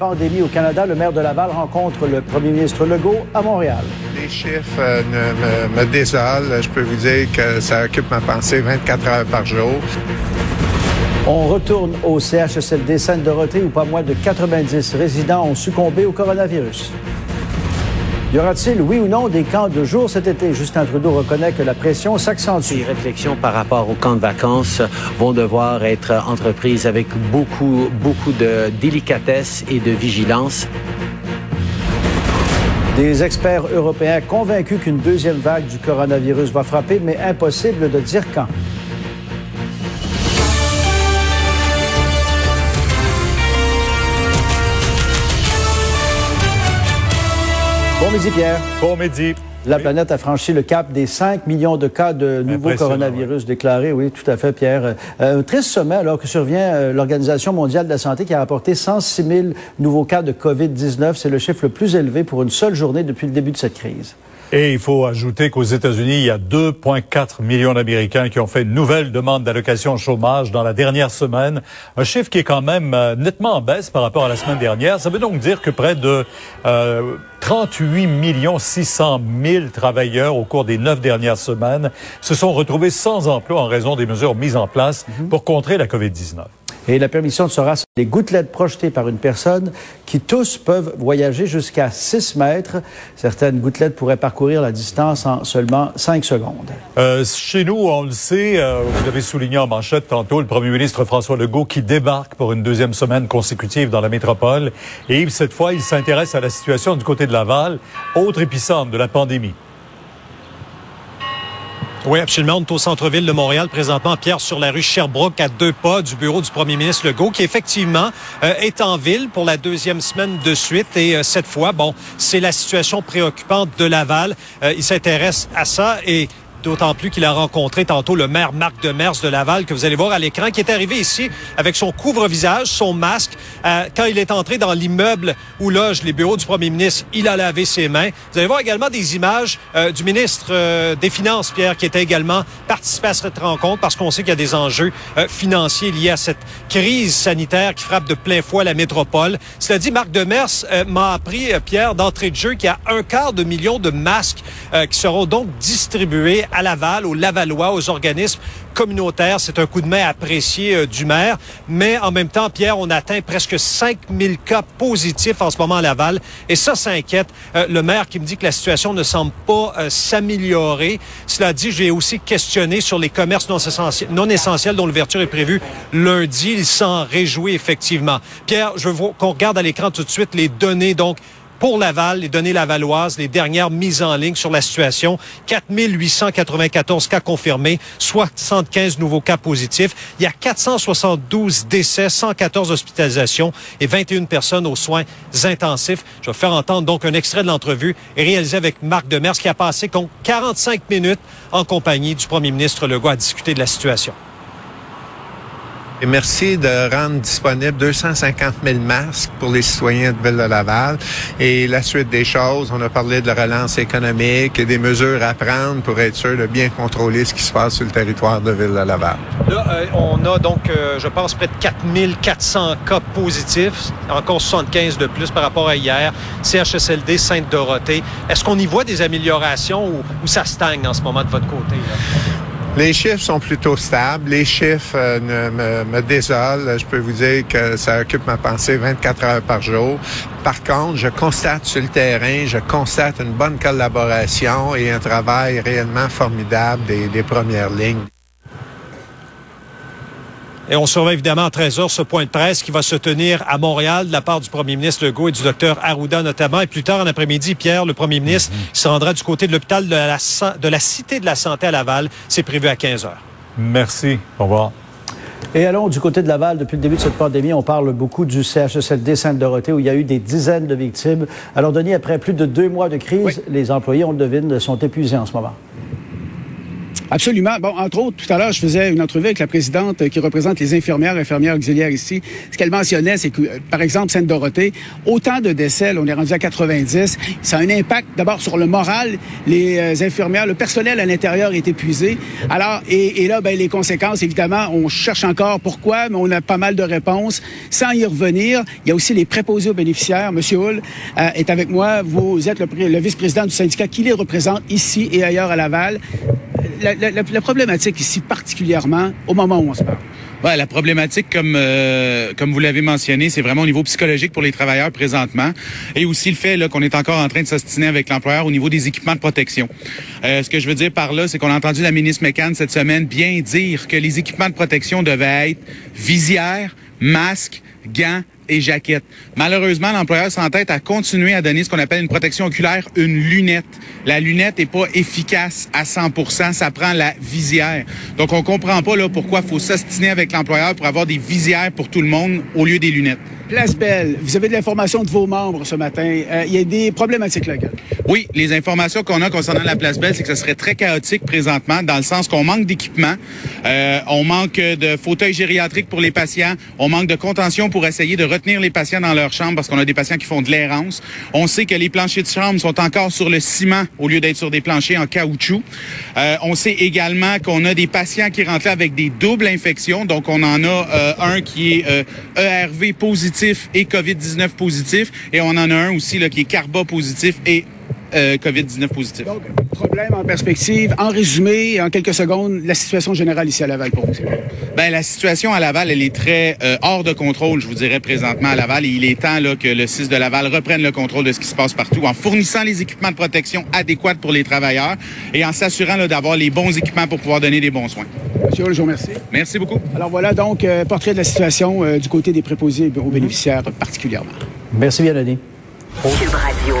pandémie au Canada. Le maire de Laval rencontre le premier ministre Legault à Montréal. Les chiffres euh, me, me désolent. Je peux vous dire que ça occupe ma pensée 24 heures par jour. On retourne au CHSLD Sainte-Dorothée où pas moins de 90 résidents ont succombé au coronavirus. Y aura-t-il, oui ou non, des camps de jour cet été? Justin Trudeau reconnaît que la pression s'accentue. Les réflexions par rapport aux camps de vacances vont devoir être entreprises avec beaucoup, beaucoup de délicatesse et de vigilance. Des experts européens convaincus qu'une deuxième vague du coronavirus va frapper, mais impossible de dire quand. Bon midi, Pierre. Bon midi. La planète a franchi le cap des 5 millions de cas de nouveaux coronavirus déclarés. Oui, tout à fait, Pierre. Euh, un triste sommet alors que survient euh, l'Organisation mondiale de la santé qui a rapporté 106 000 nouveaux cas de COVID-19. C'est le chiffre le plus élevé pour une seule journée depuis le début de cette crise. Et il faut ajouter qu'aux États-Unis, il y a 2,4 millions d'Américains qui ont fait une nouvelle demande d'allocation chômage dans la dernière semaine. Un chiffre qui est quand même euh, nettement en baisse par rapport à la semaine dernière. Ça veut donc dire que près de euh, 38 millions 600 000 travailleurs au cours des neuf dernières semaines se sont retrouvés sans emploi en raison des mesures mises en place mhm. pour contrer la COVID-19. Et la permission sera sur les gouttelettes projetées par une personne qui tous peuvent voyager jusqu'à 6 mètres. Certaines gouttelettes pourraient parcourir la distance en seulement 5 secondes. Euh, chez nous, on le sait, euh, vous l'avez souligné en manchette tantôt, le premier ministre François Legault qui débarque pour une deuxième semaine consécutive dans la métropole. Et cette fois, il s'intéresse à la situation du côté de Laval, autre épicentre de la pandémie. Oui, absolument. On est au centre-ville de Montréal présentement, Pierre, sur la rue Sherbrooke, à deux pas du bureau du premier ministre Legault, qui effectivement euh, est en ville pour la deuxième semaine de suite. Et euh, cette fois, bon, c'est la situation préoccupante de Laval. Euh, il s'intéresse à ça et D'autant plus qu'il a rencontré tantôt le maire Marc Demers de Laval, que vous allez voir à l'écran, qui est arrivé ici avec son couvre-visage, son masque. Euh, quand il est entré dans l'immeuble où loge les bureaux du premier ministre, il a lavé ses mains. Vous allez voir également des images euh, du ministre euh, des Finances, Pierre, qui était également participé à cette rencontre parce qu'on sait qu'il y a des enjeux financiers liés à cette crise sanitaire qui frappe de plein fouet la métropole. Cela dit, Marc Demers m'a appris, Pierre, d'entrée de jeu, qu'il y a un quart de million de masques qui seront donc distribués à Laval, aux Lavallois, aux organismes communautaires. C'est un coup de main apprécié euh, du maire. Mais en même temps, Pierre, on atteint presque 5000 cas positifs en ce moment à Laval. Et ça, ça inquiète euh, le maire qui me dit que la situation ne semble pas euh, s'améliorer. Cela dit, j'ai aussi questionné sur les commerces non essentiels, non essentiels dont l'ouverture est prévue lundi. Il s'en réjouit effectivement. Pierre, je veux qu'on regarde à l'écran tout de suite les données donc pour Laval, les données lavalloises, les dernières mises en ligne sur la situation. 4894 cas confirmés, 75 nouveaux cas positifs. Il y a 472 décès, 114 hospitalisations et 21 personnes aux soins intensifs. Je vais faire entendre donc un extrait de l'entrevue réalisé avec Marc Demers qui a passé 45 minutes en compagnie du premier ministre Legault à discuter de la situation. Et merci de rendre disponible 250 000 masques pour les citoyens de Ville de Laval. Et la suite des choses, on a parlé de la relance économique et des mesures à prendre pour être sûr de bien contrôler ce qui se passe sur le territoire de Ville de Laval. Là, euh, on a donc, euh, je pense, près de 4400 cas positifs, encore 75 de plus par rapport à hier. CHSLD Sainte-Dorothée. Est-ce qu'on y voit des améliorations ou, ou, ça stagne en ce moment de votre côté? Les chiffres sont plutôt stables. Les chiffres euh, me, me, désolent. Je peux vous dire que ça occupe ma pensée 24 heures par jour. Par contre, je constate sur le terrain, je constate une bonne collaboration et un travail réellement formidable des, des premières lignes. Et on surveille évidemment à 13 heures ce point de presse qui va se tenir à Montréal de la part du premier ministre Legault et du docteur Arruda notamment. Et plus tard en après-midi, Pierre, le premier ministre, mhm. se rendra du côté de l'hôpital de la, de la Cité de la Santé à Laval. C'est prévu à 15 heures. Merci. Au revoir. Et allons du côté de Laval. Depuis le début de cette pandémie, on parle beaucoup du CHSLD Sainte-Dorothée où il y a eu des dizaines de victimes. Alors, Denis, après plus de deux mois de crise, les employés, on le devine, sont épuisés en ce moment. Absolument. Bon, entre autres, tout à l'heure, je faisais une entrevue avec la présidente qui représente les infirmières, infirmières auxiliaires ici. Ce qu'elle mentionnait, c'est que, par exemple, Sainte-Dorothée, autant de décès, on est rendu à 90, ça a un impact d'abord sur le moral. Les euh, infirmières, le personnel à l'intérieur est épuisé. Alors, et, là, ben, les conséquences, évidemment, on cherche encore pourquoi, mais on a pas mal de réponses. Sans y revenir, il y a aussi les préposés aux bénéficiaires. Monsieur Hull euh, est avec moi. Vous êtes le vice-président du syndicat qui les représente ici et ailleurs à Laval la, problématique ici, particulièrement au moment où on se parle? Ouais, la problématique, comme euh, comme vous l'avez mentionné, c'est vraiment au niveau psychologique pour les travailleurs présentement, et aussi le fait là qu'on est encore en train de s'ostiner avec l'employeur au niveau des équipements de protection. Euh, ce que je veux dire par là, c'est qu'on a entendu la ministre McCann cette semaine bien dire que les équipements de protection devaient être visières, masques, gants et. Malheureusement, l'employeur s'entête à continuer à donner ce qu'on appelle une protection oculaire, une lunette. La lunette n'est pas efficace à 100% ça prend la visière. Donc, on comprend pas là pourquoi il faut s'astiner avec l'employeur pour avoir des visières pour tout le monde au lieu des lunettes. Place Belle, vous avez de l'information de vos membres ce matin. Euh, il y a des problématiques locales. Oui, les informations qu'on a concernant la Place Belle, c'est que ce serait très chaotique présentement, dans le sens qu'on manque d'équipement, euh, on manque de fauteuils gériatriques pour les patients, on manque de contention pour essayer de retenir les patients dans leur chambre parce qu'on a des patients qui font de l'errance. On sait que les planchers de chambre sont encore sur le ciment au lieu d'être sur des planchers en caoutchouc. Euh, on sait également qu'on a des patients qui rentrent avec des doubles infections, donc on en a un qui est ERV positif et COVID-19 positif. Et on en a un aussi là, qui est carba positif et euh, COVID-19 positif. Donc, problème en perspective. En résumé, en quelques secondes, la situation générale ici à Laval pour vous. Ben, la situation à Laval, elle est très euh, hors de contrôle, je vous dirais, présentement à Laval. Et il est temps là, que le 6 de Laval reprenne le contrôle de ce qui se passe partout en fournissant les équipements de protection adéquats pour les travailleurs et en s'assurant d'avoir les bons équipements pour pouvoir donner des bons soins. Monsieur, je vous remercie. Merci beaucoup. Alors voilà donc, euh, portrait de la situation du côté des préposés aux bénéficiaires particulièrement. Merci bien, Denis. Radio.